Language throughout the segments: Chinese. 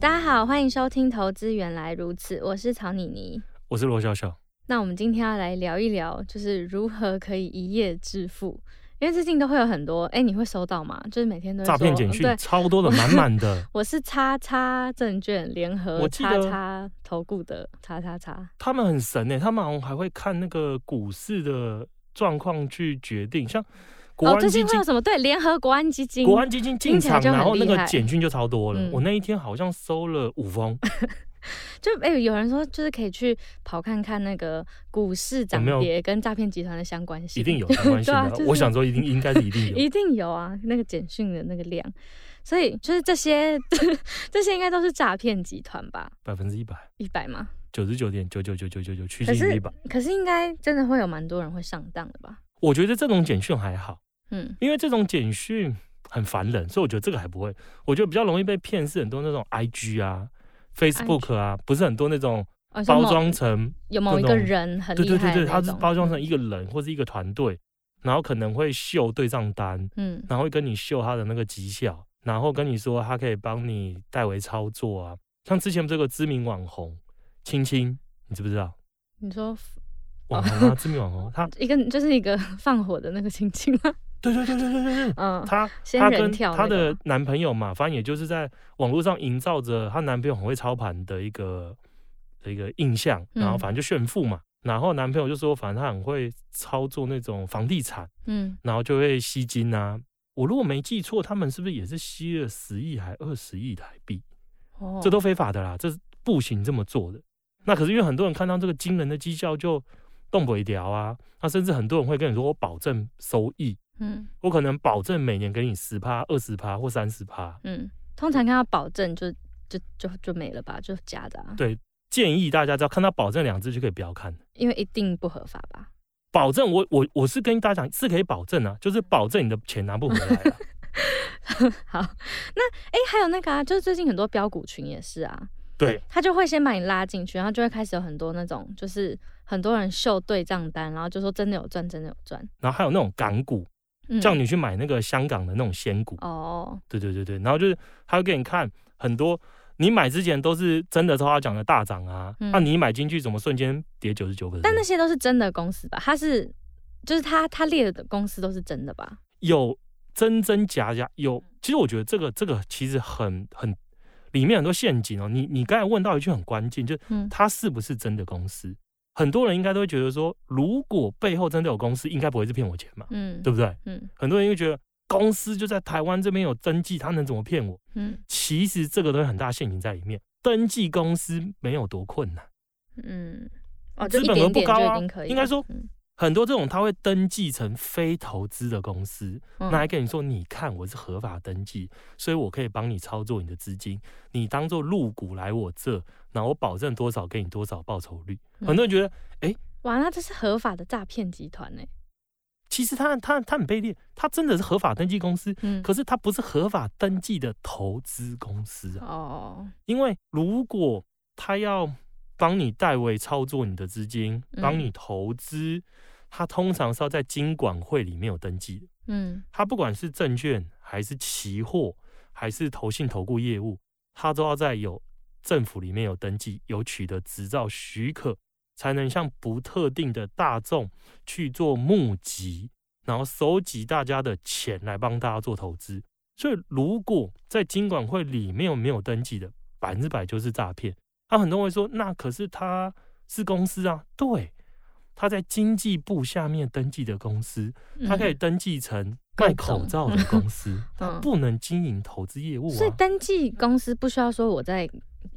大家好，欢迎收听《投资原来如此》，我是曹妮妮，我是罗小小。那我们今天要来聊一聊，就是如何可以一夜致富。因为最近都会有很多，哎，你会收到吗？就是每天都诈骗简讯，超多的，满满的。我是叉叉证券联合叉叉投顾的叉叉叉。他们很神哎，他们好像还会看那个股市的状况去决定，像。哦，最近会有什么？对，联合国安基金，国安基金进场，然后那个简讯就超多了。嗯、我那一天好像收了五封。就哎、欸，有人说就是可以去跑看看那个股市涨跌跟诈骗集团的相关性，一定有相关性的、啊。我想说，一定应该是一定有，一定有啊，那个简讯的那个量。所以就是这些，这些应该都是诈骗集团吧？百分之一百，一百吗？九十九点九九九九九九，趋近于一百。可是应该真的会有蛮多人会上当的吧？我觉得这种简讯还好。嗯，因为这种简讯很烦人，所以我觉得这个还不会。我觉得比较容易被骗是很多那种 IG 啊、Facebook 啊，不是很多那种包装成有某一个人很厉害，对对对对，他是包装成一个人或是一个团队，然后可能会秀对账单，嗯，然后会跟你秀他的那个绩效，然后跟你说他可以帮你代为操作啊。像之前这个知名网红青青，你知不知道？你说网红啊，知名网红，他 一个就是一个放火的那个青青吗？对对对对对对对，嗯，她她跟她的男朋友嘛，反正也就是在网络上营造着她男朋友很会操盘的一个的一个印象，然后反正就炫富嘛，然后男朋友就说，反正他很会操作那种房地产，嗯，然后就会吸金啊。我如果没记错，他们是不是也是吸了十亿还二十亿台币？哦，这都非法的啦，这是不行这么做的。那可是因为很多人看到这个惊人的绩效就动不了啊，那甚至很多人会跟你说，我保证收益。嗯，我可能保证每年给你十趴、二十趴或三十趴。嗯，通常看到保证就就就就没了吧，就假的啊。对，建议大家只要看到保证两字就可以不要看，因为一定不合法吧？保证我我我是跟大家讲是可以保证啊，就是保证你的钱拿不回来啊。好，那哎、欸，还有那个啊，就是最近很多标股群也是啊，对，他就会先把你拉进去，然后就会开始有很多那种，就是很多人秀对账单，然后就说真的有赚，真的有赚，然后还有那种港股。叫你去买那个香港的那种仙股哦，对对对对，然后就是他会给你看很多，你买之前都是真的，他讲的大涨啊，那你买进去怎么瞬间跌九十九个？但那些都是真的公司吧？他是就是他他列的公司都是真的吧？有真真假假，有。其实我觉得这个这个其实很很里面很多陷阱哦。你你刚才问到一句很关键，就是它是不是真的公司？很多人应该都会觉得说，如果背后真的有公司，应该不会是骗我钱嘛，嗯，对不对？嗯，很多人会觉得公司就在台湾这边有登记，他能怎么骗我？嗯，其实这个都有很大陷阱在里面。登记公司没有多困难，嗯，哦，资本额不高啊，应该说。很多这种他会登记成非投资的公司，那还跟你说，你看我是合法登记，所以我可以帮你操作你的资金，你当做入股来我这，那我保证多少给你多少报酬率。很多人觉得，哎，哇，那这是合法的诈骗集团呢？其实他他他很卑劣，他真的是合法登记公司，可是他不是合法登记的投资公司啊。哦，因为如果他要帮你代为操作你的资金，帮你投资。他通常是要在金管会里面有登记的，嗯，他不管是证券还是期货还是投信投顾业务，他都要在有政府里面有登记，有取得执照许可，才能向不特定的大众去做募集，然后收集大家的钱来帮大家做投资。所以，如果在金管会里面有没有登记的，百分之百就是诈骗。他、啊、很多人会说，那可是他是公司啊，对。他在经济部下面登记的公司，他可以登记成卖口罩的公司，他不能经营投资业务啊。所以登记公司不需要说我在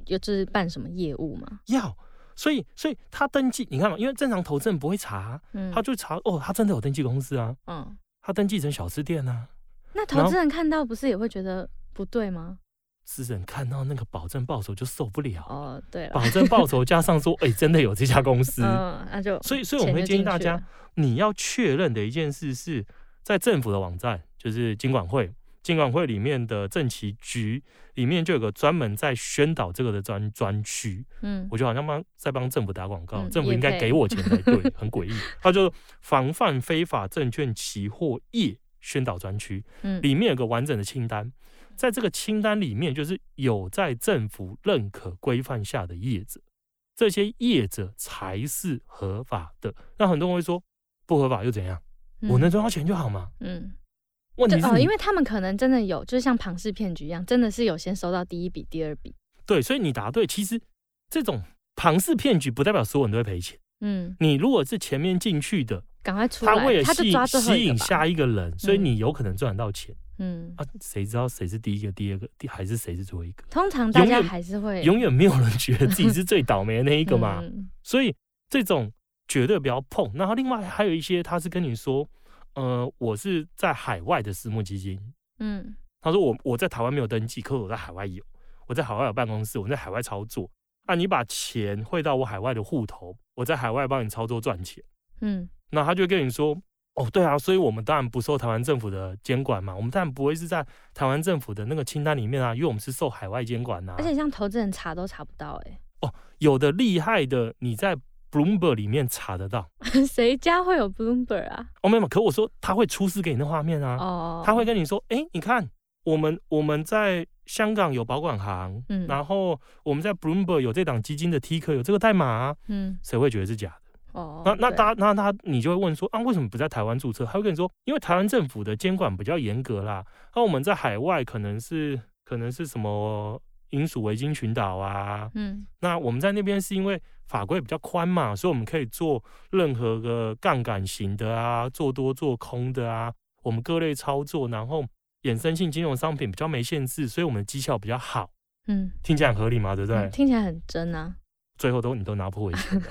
就是办什么业务吗？要，所以所以他登记，你看嘛，因为正常投资人不会查，他就查哦，他真的有登记公司啊，嗯，他登记成小吃店啊。那投资人看到不是也会觉得不对吗？私人看到那个保证报酬就受不了哦，对，保证报酬加上说，哎、欸，真的有这家公司，嗯，那就所以，所以我们会建议大家，你要确认的一件事是在政府的网站，就是金管会，金管会里面的政企局里面就有个专门在宣导这个的专专区，嗯，我觉得好像帮在帮政府打广告，嗯、政府应该给我钱才对，很诡异，他就防范非法证券期货业宣导专区，嗯，里面有个完整的清单。在这个清单里面，就是有在政府认可规范下的业者，这些业者才是合法的。那很多人会说，不合法又怎样？嗯、我能赚到钱就好吗？嗯，问题是哦，因为他们可能真的有，就是像庞氏骗局一样，真的是有先收到第一笔、第二笔。对，所以你答对。其实这种庞氏骗局不代表所有人都会赔钱。嗯，你如果是前面进去的，赶快出来，他为了吸吸引下一个人，所以你有可能赚得到钱。嗯啊，谁知道谁是第一个、第二个，还是谁是最后一个？通常大家还是会永远没有人觉得自己是最倒霉的那一个嘛。嗯、所以这种绝对不要碰。然后另外还有一些，他是跟你说，呃，我是在海外的私募基金。嗯，他说我我在台湾没有登记，可是我在海外有，我在海外有办公室，我在海外操作。那、啊、你把钱汇到我海外的户头，我在海外帮你操作赚钱。嗯，那他就跟你说。哦，对啊，所以我们当然不受台湾政府的监管嘛，我们当然不会是在台湾政府的那个清单里面啊，因为我们是受海外监管呐、啊。而且像投资人查都查不到哎、欸。哦，有的厉害的，你在 Bloomberg 里面查得到。谁家会有 Bloomberg 啊？哦，没有，可我说他会出示给你的画面啊。哦。他会跟你说，哎，你看，我们我们在香港有保管行，嗯，然后我们在 Bloomberg 有这档基金的 Ticker 有这个代码、啊，嗯，谁会觉得是假的？哦，那那他那他你就会问说啊，为什么不在台湾注册？他会跟你说，因为台湾政府的监管比较严格啦。那我们在海外可能是可能是什么英属维京群岛啊，嗯，那我们在那边是因为法规比较宽嘛，所以我们可以做任何个杠杆型的啊，做多做空的啊，我们各类操作，然后衍生性金融商品比较没限制，所以我们的绩效比较好。嗯，听起来很合理嘛，对不对？嗯，听起来很真啊。最后都你都拿不回钱，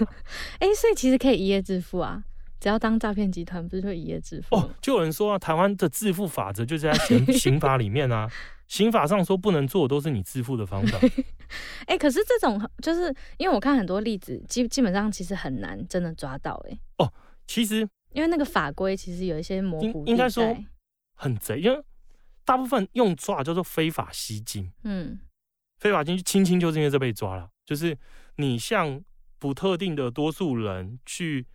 哎、欸，所以其实可以一夜致富啊，只要当诈骗集团，不是就一夜致富？哦，就有人说啊，台湾的致富法则就是在刑刑法里面啊，刑法上说不能做，都是你致富的方法。哎、欸，可是这种就是因为我看很多例子，基基本上其实很难真的抓到、欸。哎，哦，其实因为那个法规其实有一些模糊，应该说很贼，因为大部分用抓叫做非法吸金。嗯，非法吸金，轻轻就是因为这被抓了，就是。你向不特定的多数人去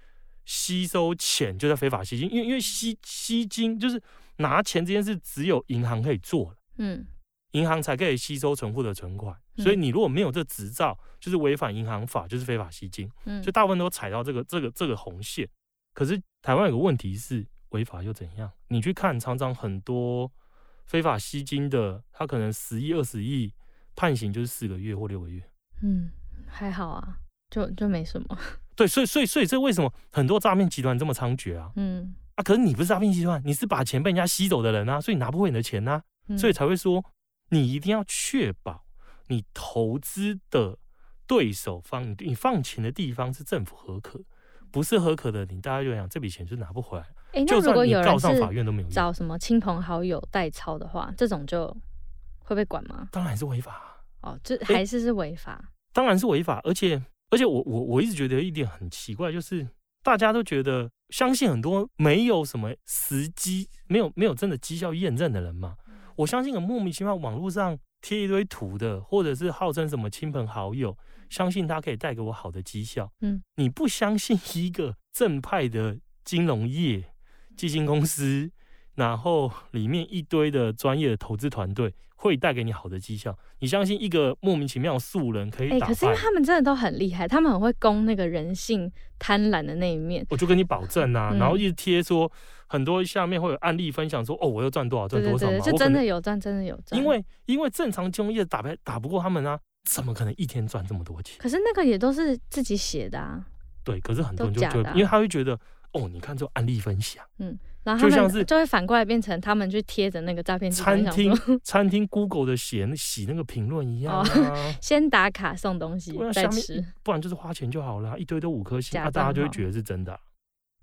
吸收钱，就在非法吸金。因为因为吸吸金就是拿钱这件事，只有银行可以做，嗯，银行才可以吸收存户的存款。所以你如果没有这执照，就是违反银行法，就是非法吸金。嗯，所以大部分都踩到这个这个这个红线。可是台湾有个问题是，违法又怎样？你去看，常常很多非法吸金的，他可能十亿、二十亿，判刑就是四个月或六个月。嗯。还好啊，就就没什么。对，所以所以所以这为什么很多诈骗集团这么猖獗啊？嗯啊，可是你不是诈骗集团，你是把钱被人家吸走的人啊，所以你拿不回你的钱呐、啊，嗯、所以才会说你一定要确保你投资的对手方，你你放钱的地方是政府合可，不是合可的，你大家就想这笔钱就拿不回来。哎、欸，那如果有人告上法院都没有找什么亲朋好友代操的话，这种就会被管吗？当然是违法。哦，这还是是违法。欸当然是违法，而且而且我我我一直觉得一点很奇怪，就是大家都觉得相信很多没有什么实机，没有没有真的绩效验证的人嘛。我相信很莫名其妙网络上贴一堆图的，或者是号称什么亲朋好友，相信他可以带给我好的绩效。嗯，你不相信一个正派的金融业基金公司，然后里面一堆的专业的投资团队。会带给你好的绩效。你相信一个莫名其妙的素人可以打败？哎、欸，可是因为他们真的都很厉害，他们很会攻那个人性贪婪的那一面。我就跟你保证啊，嗯、然后一直贴说很多下面会有案例分享说，哦，我要赚多少赚多少嘛，就真的有赚，真的有赚。因为因为正常金融业打不打不过他们啊，怎么可能一天赚这么多钱？可是那个也都是自己写的啊。对，可是很多人就觉得，啊、因为他会觉得，哦，你看这种案例分享，嗯。然后就像是就会反过来变成他们去贴着那个诈骗餐厅 餐厅 Google 的写洗那个评论一样、啊哦，先打卡送东西再吃，不然就是花钱就好了，一堆都五颗星，那、啊、大家就会觉得是真的啊。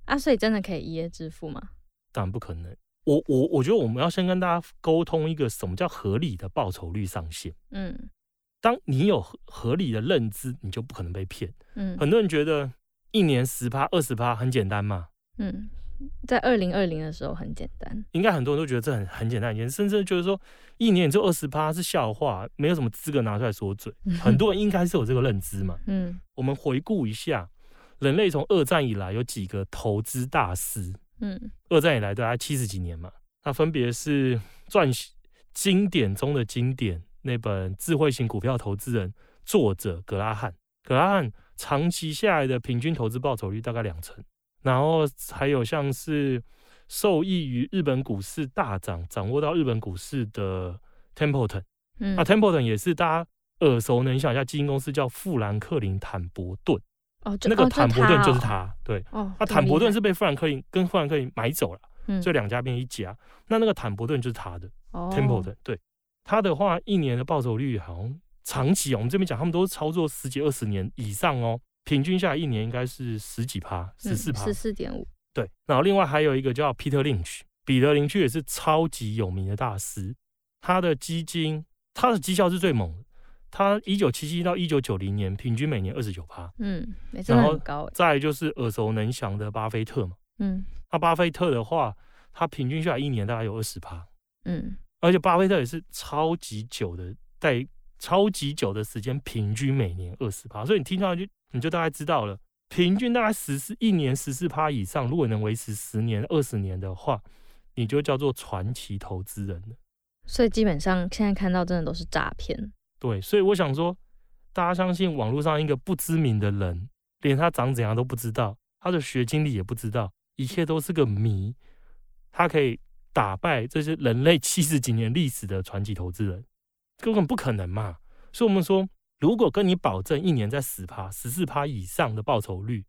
啊，所以真的可以一夜致富吗？当然不可能，我我我觉得我们要先跟大家沟通一个什么叫合理的报酬率上限。嗯，当你有合合理的认知，你就不可能被骗。嗯，很多人觉得一年十趴、二十趴很简单嘛。嗯，在二零二零的时候很简单，应该很多人都觉得这很很简单一件事，甚至觉得说一年就二十趴是笑话，没有什么资格拿出来说嘴。很多人应该是有这个认知嘛。嗯，我们回顾一下，人类从二战以来有几个投资大师。嗯，二战以来大概七十几年嘛，那分别是撰写经典中的经典那本《智慧型股票投资人》作者格拉汉，格拉汉长期下来的平均投资报酬率大概两成，然后还有像是受益于日本股市大涨，掌握到日本股市的 Templeton，嗯，那 Templeton 也是大家耳熟能详，一下基金公司叫富兰克林坦博顿。哦，那个坦博顿就是他，哦、对，哦，那坦博顿是被富兰克林跟富兰克林买走了，嗯，所以两家变一家。那那个坦博顿就是他的，哦，Templeton，对，他的话一年的报酬率好像长期哦，我们这边讲他们都是操作十几二十年以上哦，平均下来一年应该是十几趴，十四趴，十四点五，对。然后另外还有一个叫 Peter Lynch，彼得林区也是超级有名的大师，他的基金，他的绩效是最猛的。他一九七七到一九九零年平均每年二十九趴，嗯，真的很高。再就是耳熟能详的巴菲特嘛，嗯，那巴菲特的话，他平均下来一年大概有二十趴，嗯，而且巴菲特也是超级久的，在超级久的时间，平均每年二十趴，所以你听上去你就大概知道了，平均大概十四一年十四趴以上，如果能维持十年二十年的话，你就叫做传奇投资人了。所以基本上现在看到真的都是诈骗。对，所以我想说，大家相信网络上一个不知名的人，连他长怎样都不知道，他的学经历也不知道，一切都是个谜。他可以打败这些人类七十几年历史的传奇投资人，根本不可能嘛。所以我们说，如果跟你保证一年在十趴、十四趴以上的报酬率，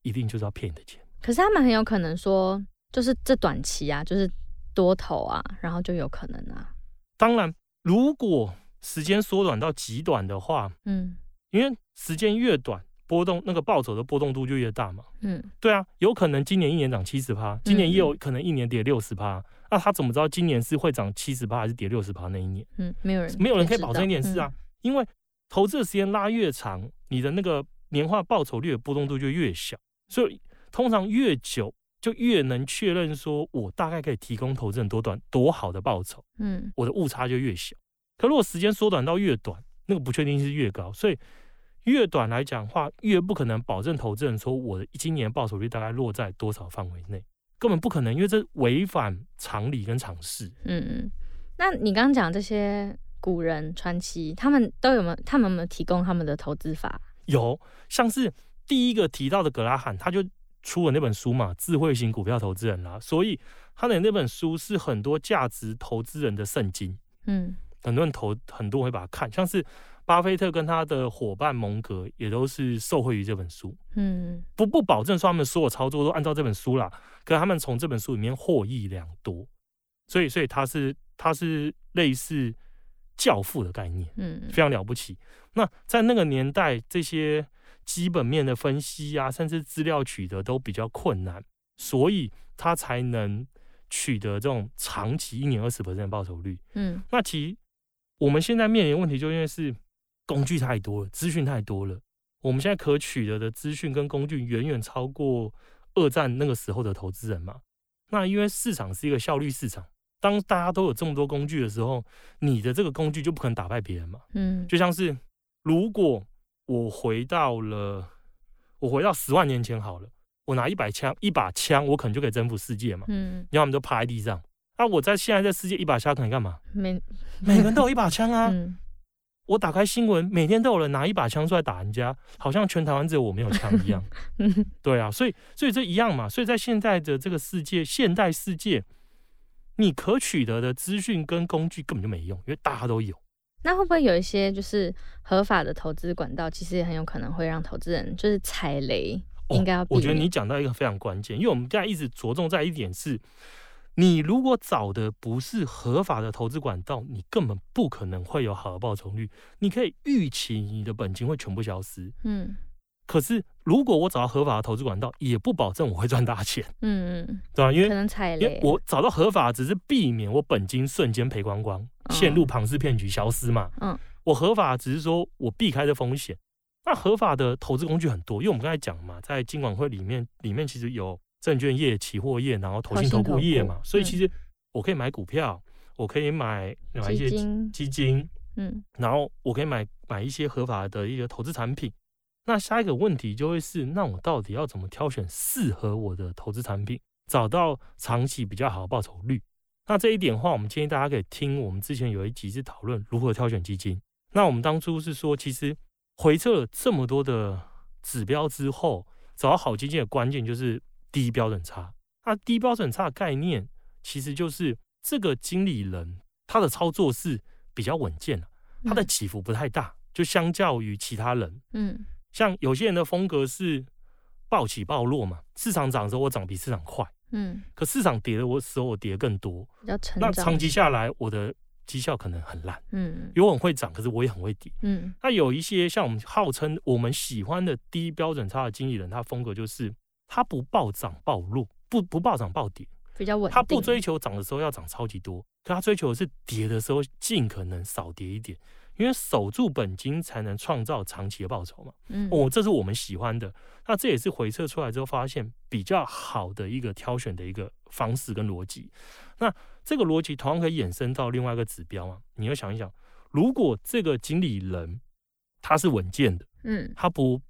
一定就是要骗你的钱。可是他们很有可能说，就是这短期啊，就是多头啊，然后就有可能啊。当然，如果时间缩短到极短的话，嗯，因为时间越短，波动那个报酬的波动度就越大嘛，嗯，对啊，有可能今年一年涨七十趴，今年也有可能一年跌六十趴，那他怎么知道今年是会涨七十趴还是跌六十趴那一年？嗯，没有人，没有人可以保证一点事啊，嗯、因为投资的时间拉越长，你的那个年化报酬率的波动度就越小，所以通常越久就越能确认说我大概可以提供投资人多短多好的报酬，嗯，我的误差就越小。可如果时间缩短到越短，那个不确定性是越高，所以越短来讲的话，越不可能保证投资人说我的今年报酬率大概落在多少范围内，根本不可能，因为这违反常理跟常识。嗯嗯，那你刚刚讲这些古人传奇，他们都有没有？他们有没有提供他们的投资法？有，像是第一个提到的格拉汉，他就出了那本书嘛，《智慧型股票投资人》啦，所以他的那本书是很多价值投资人的圣经。嗯。很多人投，很多人会把它看，像是巴菲特跟他的伙伴蒙格也都是受惠于这本书。嗯，不不保证说他们所有操作都按照这本书啦，可是他们从这本书里面获益良多，所以所以他是他是类似教父的概念，嗯，非常了不起。那在那个年代，这些基本面的分析啊，甚至资料取得都比较困难，所以他才能取得这种长期一年二十%的报酬率。嗯，那其实。我们现在面临问题，就因为是工具太多了，资讯太多了。我们现在可取得的资讯跟工具远远超过二战那个时候的投资人嘛。那因为市场是一个效率市场，当大家都有这么多工具的时候，你的这个工具就不可能打败别人嘛。嗯，就像是如果我回到了，我回到十万年前好了，我拿一把枪，一把枪，我可能就可以征服世界嘛。嗯，然后我们就趴在地上。那、啊、我在现在这世界一把枪可能干嘛？每 每个人都有一把枪啊！嗯、我打开新闻，每天都有人拿一把枪出来打人家，好像全台湾只有我没有枪一样。对啊，所以所以这一样嘛。所以在现在的这个世界，现代世界，你可取得的资讯跟工具根本就没用，因为大家都有。那会不会有一些就是合法的投资管道，其实也很有可能会让投资人就是踩雷？应该。我觉得你讲到一个非常关键，因为我们现在一直着重在一点是。你如果找的不是合法的投资管道，你根本不可能会有好的报酬率。你可以预期你的本金会全部消失。嗯，可是如果我找到合法的投资管道，也不保证我会赚大钱。嗯嗯，对吧？因为可能踩雷，因为我找到合法，只是避免我本金瞬间赔光光，陷入庞氏骗局消失嘛。嗯，我合法只是说我避开的风险。那合法的投资工具很多，因为我们刚才讲嘛，在金管会里面，里面其实有证券业、期货业，然后投信投顾业嘛，所以其实我可以买股票，我可以买买一些基金，嗯，然后我可以买买一些合法的一个投资产品。那下一个问题就会是，那我到底要怎么挑选适合我的投资产品，找到长期比较好的报酬率？那这一点的话，我们建议大家可以听我们之前有一集是讨论如何挑选基金。那我们当初是说，其实。回测了这么多的指标之后，找到好基金的关键就是低标准差。那低标准差的概念，其实就是这个经理人他的操作是比较稳健的，他的起伏不太大，就相较于其他人。嗯，像有些人的风格是暴起暴落嘛，市场涨的时候我涨比市场快，嗯，可市场跌的我时候我跌的更多，那长期下来我的。绩效可能很烂，嗯，因为我很会涨，可是我也很会跌，嗯。那有一些像我们号称我们喜欢的低标准差的经理人，他风格就是他不暴涨暴落，不不暴涨暴跌，比较稳定。他不追求涨的时候要涨超级多，可他追求的是跌的时候尽可能少跌一点。因为守住本金才能创造长期的报酬嘛，嗯，哦，这是我们喜欢的，那这也是回测出来之后发现比较好的一个挑选的一个方式跟逻辑。那这个逻辑同样可以衍生到另外一个指标嘛，你要想一想，如果这个经理人他是稳健的，嗯，他不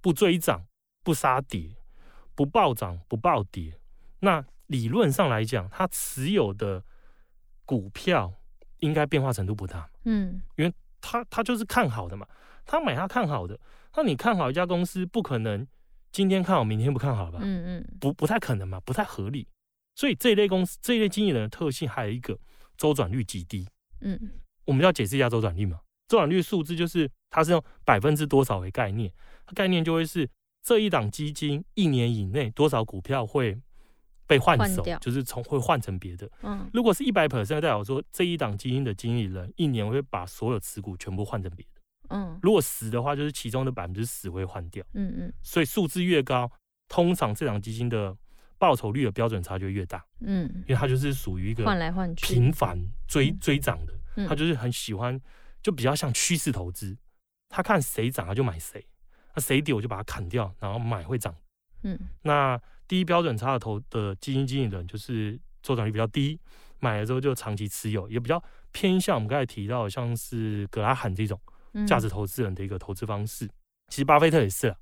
不追涨不杀跌，不暴涨不暴跌，那理论上来讲，他持有的股票应该变化程度不大，嗯，因为。他他就是看好的嘛，他买他看好的。那你看好一家公司，不可能今天看好，明天不看好吧？嗯嗯，不不太可能嘛，不太合理。所以这一类公司，这一类经理人的特性还有一个周转率极低。嗯，我们要解释一下周转率嘛。周转率数字就是它是用百分之多少为概念，概念就会是这一档基金一年以内多少股票会。被换手换就是从会换成别的。嗯，如果是一百 percent，代表说这一档基金的经理人一年会把所有持股全部换成别的。嗯，如果十的话，就是其中的百分之十会换掉。嗯嗯，所以数字越高，通常这档基金的报酬率的标准差就越大。嗯，因为它就是属于一个换来换去、频繁追追涨的。它就是很喜欢，就比较像趋势投资。他看谁涨他就买谁，那谁跌我就把它砍掉，然后买会涨。嗯，那。低标准差的投的基金经理人就是周转率比较低，买了之后就长期持有，也比较偏向我们刚才提到的像是格拉罕这种价值投资人的一个投资方式。嗯、其实巴菲特也是啊，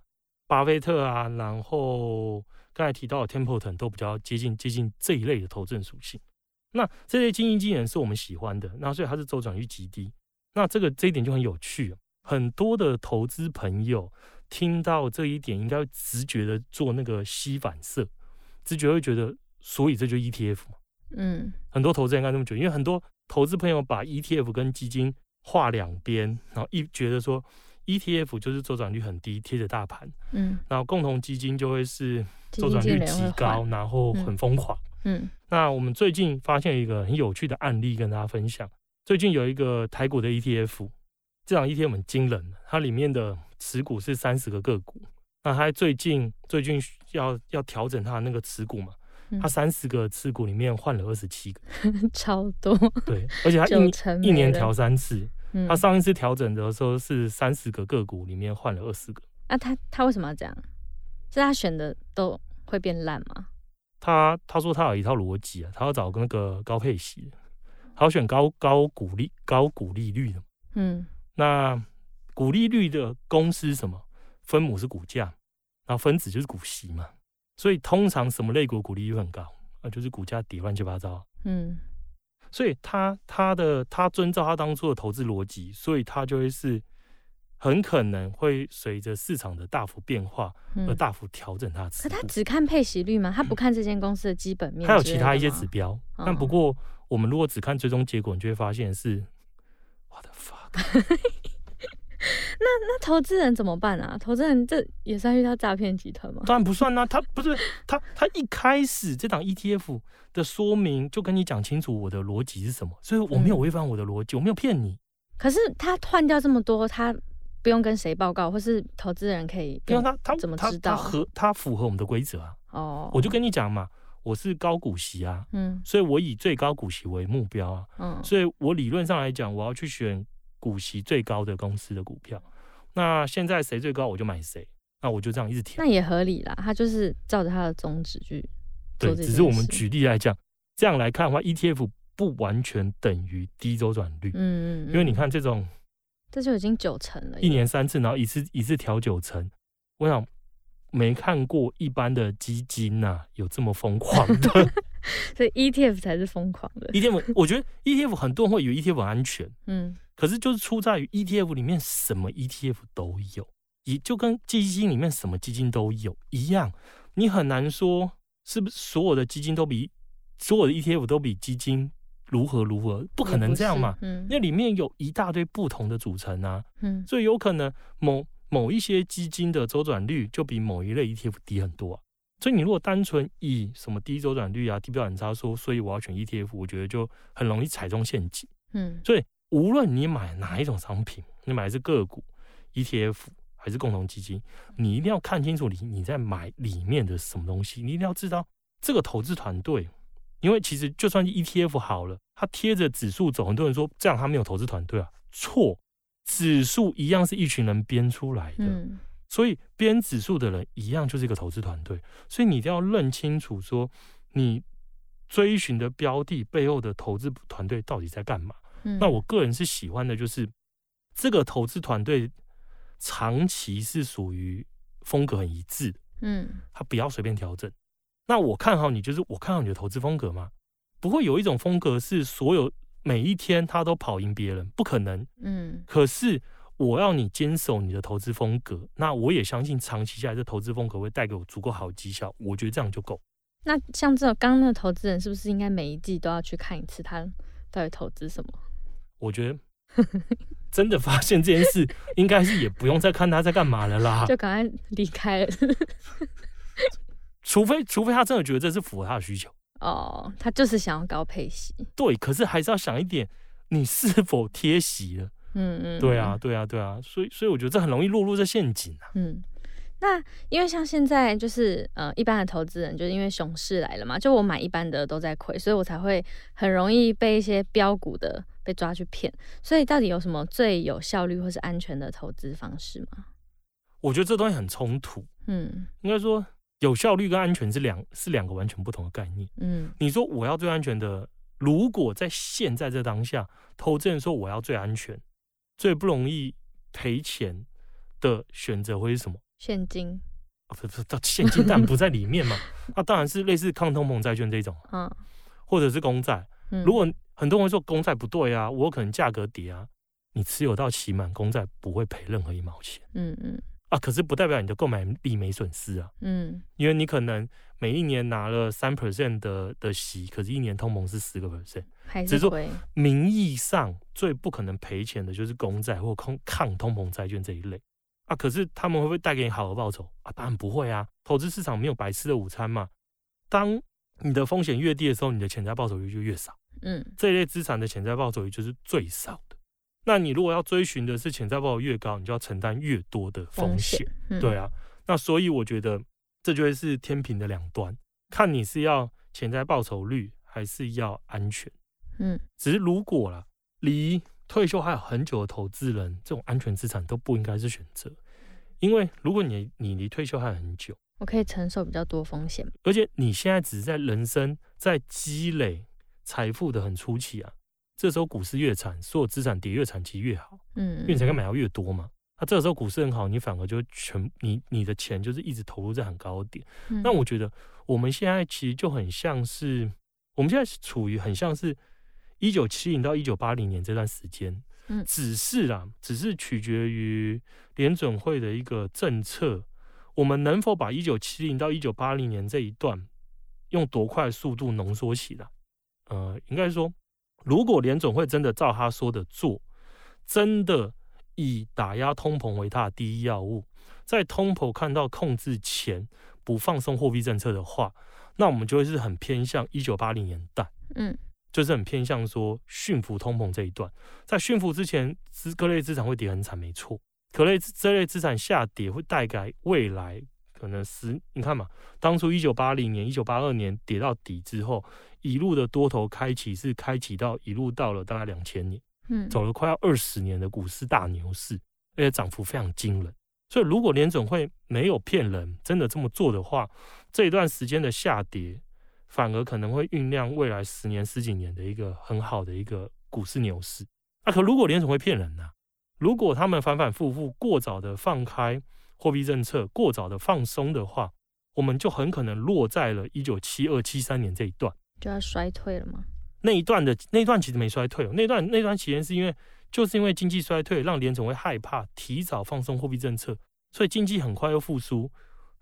巴菲特啊，然后刚才提到的 Templeton 都比较接近接近这一类的投资人属性。那这些基金经理人是我们喜欢的，那所以它是周转率极低。那这个这一点就很有趣，很多的投资朋友。听到这一点，应该会直觉的做那个吸反射，直觉会觉得，所以这就是 ETF 嘛。嗯，很多投资人应该这么觉得，因为很多投资朋友把 ETF 跟基金画两边，然后一觉得说 ETF 就是周转率很低，贴着大盘。嗯，然后共同基金就会是周转率极高，然后很疯狂。嗯，那我们最近发现一个很有趣的案例跟大家分享，最近有一个台股的 ETF，这档 ETF 很惊人，它里面的。持股是三十个个股，那他最近最近要要调整他的那个持股嘛？他三十个持股里面换了二十七个，超多。对，而且他一一年调三次，他上一次调整的时候是三十个个股里面换了二十个。那他他为什么要这样？是他选的都会变烂吗？他他说他有一套逻辑啊，他要找那个高配息，他要选高高股利高股利率的。嗯，那。股利率的公式是什么？分母是股价，然后分子就是股息嘛。所以通常什么类股股利率很高啊？就是股价跌乱七八糟。嗯，所以他他的他遵照他当初的投资逻辑，所以他就会是很可能会随着市场的大幅变化而大幅调整他的。可他只看配息率吗？他不看这间公司的基本面？他有其他一些指标，但不过我们如果只看最终结果，你就会发现是我的 fuck。那那投资人怎么办啊？投资人这也算遇到诈骗集团吗？当然不算啊，他不是他他一开始这档 ETF 的说明就跟你讲清楚我的逻辑是什么，所以我没有违反我的逻辑，嗯、我没有骗你。可是他换掉这么多，他不用跟谁报告，或是投资人可以，因为他他怎么知道？他合他符合我们的规则啊。哦，我就跟你讲嘛，我是高股息啊，嗯，所以我以最高股息为目标啊，嗯，所以我理论上来讲，我要去选股息最高的公司的股票。那现在谁最高，我就买谁。那我就这样一直填。那也合理啦，他就是照着他的宗旨去。对，只是我们举例来讲，这样来看的话，ETF 不完全等于低周转率。嗯嗯，嗯。因为你看这种，这就已经九成了，一年三次，然后一次一次调九成。我想没看过一般的基金呐、啊，有这么疯狂的。所以 ETF 才是疯狂的。ETF，我觉得 ETF 很多人会以为 ETF 很安全。嗯。可是就是出在于 ETF 里面什么 ETF 都有，也就跟基金里面什么基金都有一样，你很难说是不是所有的基金都比所有的 ETF 都比基金如何如何，不可能这样嘛，嗯，那里面有一大堆不同的组成啊，嗯，所以有可能某某一些基金的周转率就比某一类 ETF 低很多啊，所以你如果单纯以什么低周转率啊、低标准差说，所以我要选 ETF，我觉得就很容易踩中陷阱，嗯，所以。无论你买哪一种商品，你买的是个股、ETF 还是共同基金，你一定要看清楚你你在买里面的什么东西。你一定要知道这个投资团队，因为其实就算是 ETF 好了，它贴着指数走，很多人说这样它没有投资团队啊，错，指数一样是一群人编出来的，嗯、所以编指数的人一样就是一个投资团队，所以你一定要认清楚说你追寻的标的背后的投资团队到底在干嘛。那我个人是喜欢的，就是这个投资团队长期是属于风格很一致的，嗯，他不要随便调整。那我看好你，就是我看好你的投资风格吗？不会有一种风格是所有每一天他都跑赢别人，不可能，嗯。可是我要你坚守你的投资风格，那我也相信长期下来，这投资风格会带给我足够好的绩效，我觉得这样就够。那像这种刚刚那个投资人，是不是应该每一季都要去看一次他到底投资什么？我觉得真的发现这件事，应该是也不用再看他在干嘛了啦，就赶快离开了。除非除非他真的觉得这是符合他的需求哦，他就是想要高配息。对，可是还是要想一点，你是否贴息了？嗯嗯，对啊对啊对啊，所以所以我觉得这很容易落入这陷阱啊。嗯。那因为像现在就是呃一般的投资人，就是因为熊市来了嘛，就我买一般的都在亏，所以我才会很容易被一些标股的被抓去骗。所以到底有什么最有效率或是安全的投资方式吗？我觉得这东西很冲突。嗯，应该说有效率跟安全是两是两个完全不同的概念。嗯，你说我要最安全的，如果在现在这当下，投资人说我要最安全、最不容易赔钱的选择会是什么？现金，不不，现金但不在里面嘛。那当然是类似抗通膨债券这种，嗯，或者是公债。如果很多人会说公债不对啊，我可能价格跌啊，你持有到期满，公债不会赔任何一毛钱。嗯嗯。啊，可是不代表你的购买力没损失啊。嗯。因为你可能每一年拿了三 percent 的的息，可是一年通膨是十个 percent，只是说名义上最不可能赔钱的就是公债或抗抗通膨债券这一类。啊，可是他们会不会带给你好的报酬啊？当然不会啊！投资市场没有白吃的午餐嘛。当你的风险越低的时候，你的潜在报酬率就越少。嗯，这一类资产的潜在报酬率就是最少的。那你如果要追寻的是潜在报酬越高，你就要承担越多的风险。嗯、对啊，那所以我觉得这就会是天平的两端，看你是要潜在报酬率还是要安全。嗯，只是如果啦，离。退休还有很久的投资人，这种安全资产都不应该是选择，因为如果你你离退休还有很久，我可以承受比较多风险，而且你现在只是在人生在积累财富的很初期啊，这时候股市越惨，所有资产跌越惨其实越好，嗯，因为你才可以买到越多嘛。那这个时候股市很好，你反而就全你你的钱就是一直投入在很高点。那我觉得我们现在其实就很像是，我们现在是处于很像是。一九七零到一九八零年这段时间，嗯，只是啊，只是取决于联准会的一个政策，我们能否把一九七零到一九八零年这一段用多快速度浓缩起来？呃，应该说，如果联总会真的照他说的做，真的以打压通膨为他的第一要务，在通膨看到控制前不放松货币政策的话，那我们就会是很偏向一九八零年代，嗯。就是很偏向说驯服通膨这一段，在驯服之前，资各类资产会跌很惨，没错。可类这类资产下跌会带给未来可能十，你看嘛，当初一九八零年、一九八二年跌到底之后，一路的多头开启是开启到一路到了大概两千年，嗯，走了快要二十年的股市大牛市，而且涨幅非常惊人。所以如果联准会没有骗人，真的这么做的话，这一段时间的下跌，反而可能会酝酿未来十年、十几年的一个很好的一个股市牛市。啊，可如果联准会骗人呢、啊？如果他们反反复复过早的放开货币政策，过早的放松的话，我们就很可能落在了一九七二、七三年这一段，就要衰退了吗？那一段的那一段其实没衰退哦，那段那段期间是因为就是因为经济衰退，让联总会害怕提早放松货币政策，所以经济很快又复苏，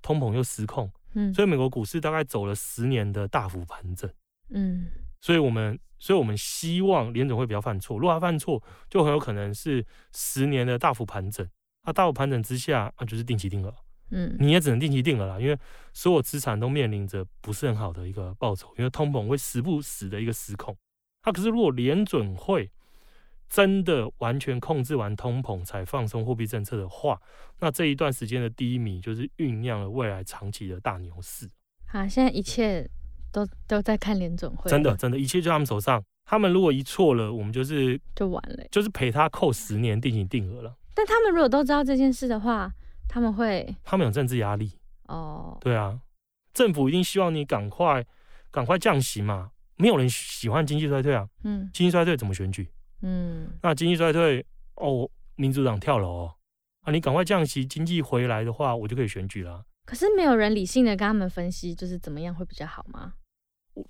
通膨又失控。嗯，所以美国股市大概走了十年的大幅盘整。嗯，所以我们，所以我们希望联总会不要犯错。如果他犯错，就很有可能是十年的大幅盘整。那大幅盘整之下，啊，就是定期定额。嗯，你也只能定期定额了，因为所有资产都面临着不是很好的一个报酬，因为通膨会时不时的一个失控。那、啊、可是如果联准会真的完全控制完通膨才放松货币政策的话，那这一段时间的低迷就是酝酿了未来长期的大牛市。好，现在一切都都在看联准会，真的真的，一切就在他们手上。他们如果一错了，我们就是就完了，就是赔他扣十年定期定额了。但他们如果都知道这件事的话，他们会他们有政治压力哦。对啊，政府一定希望你赶快赶快降息嘛，没有人喜欢经济衰退啊。嗯，经济衰退怎么选举？嗯，那经济衰退哦，民主党跳楼哦，啊，你赶快降息，经济回来的话，我就可以选举了。可是没有人理性的跟他们分析，就是怎么样会比较好吗？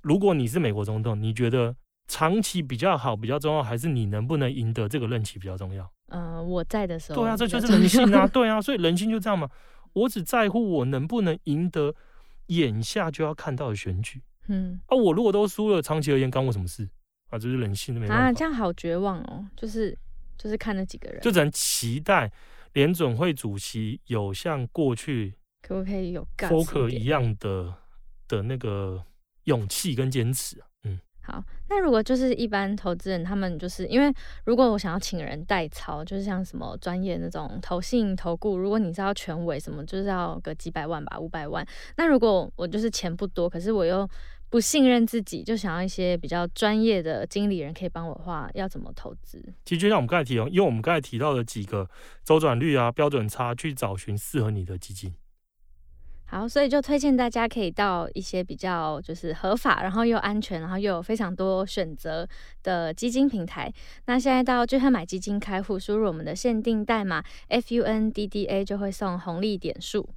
如果你是美国总统，你觉得长期比较好比较重要，还是你能不能赢得这个任期比较重要？嗯、呃，我在的时候，对啊，这就是人性啊，对啊，所以人性就这样嘛。我只在乎我能不能赢得眼下就要看到的选举。嗯，啊，我如果都输了，长期而言干我什么事？啊，这是人性的没办法。啊，这样好绝望哦！就是就是看那几个人，就只能期待联准会主席有像过去可不可以有 Volcker 一样的的那个勇气跟坚持啊？好。那如果就是一般投资人，他们就是因为如果我想要请人代操，就是像什么专业那种投信投顾，如果你是要权威什么，就是要个几百万吧，五百万。那如果我就是钱不多，可是我又不信任自己，就想要一些比较专业的经理人可以帮我的话，要怎么投资？其实就像我们刚才提哦，因为我们刚才提到的几个周转率啊、标准差，去找寻适合你的基金。好，所以就推荐大家可以到一些比较就是合法，然后又安全，然后又有非常多选择的基金平台。那现在到巨亨买基金开户，输入我们的限定代码 FUNDDA 就会送红利点数。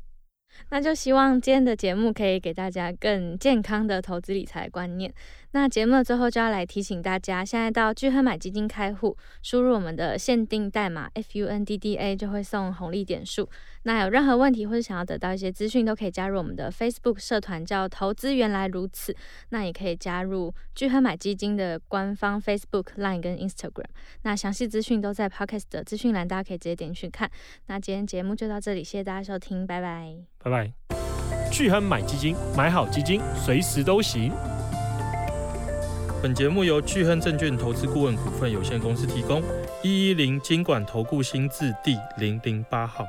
那就希望今天的节目可以给大家更健康的投资理财观念。那节目的最后就要来提醒大家，现在到聚亨买基金开户，输入我们的限定代码 FUNDDA 就会送红利点数。那有任何问题或者想要得到一些资讯，都可以加入我们的 Facebook 社团，叫“投资原来如此”。那也可以加入聚亨买基金的官方 Facebook、Line 跟 Instagram。那详细资讯都在 Podcast 的资讯栏，大家可以直接点去看。那今天节目就到这里，谢谢大家收听，拜拜，拜拜。聚亨买基金，买好基金，随时都行。本节目由巨亨证券投资顾问股份有限公司提供，一一零金管投顾新字第零零八号。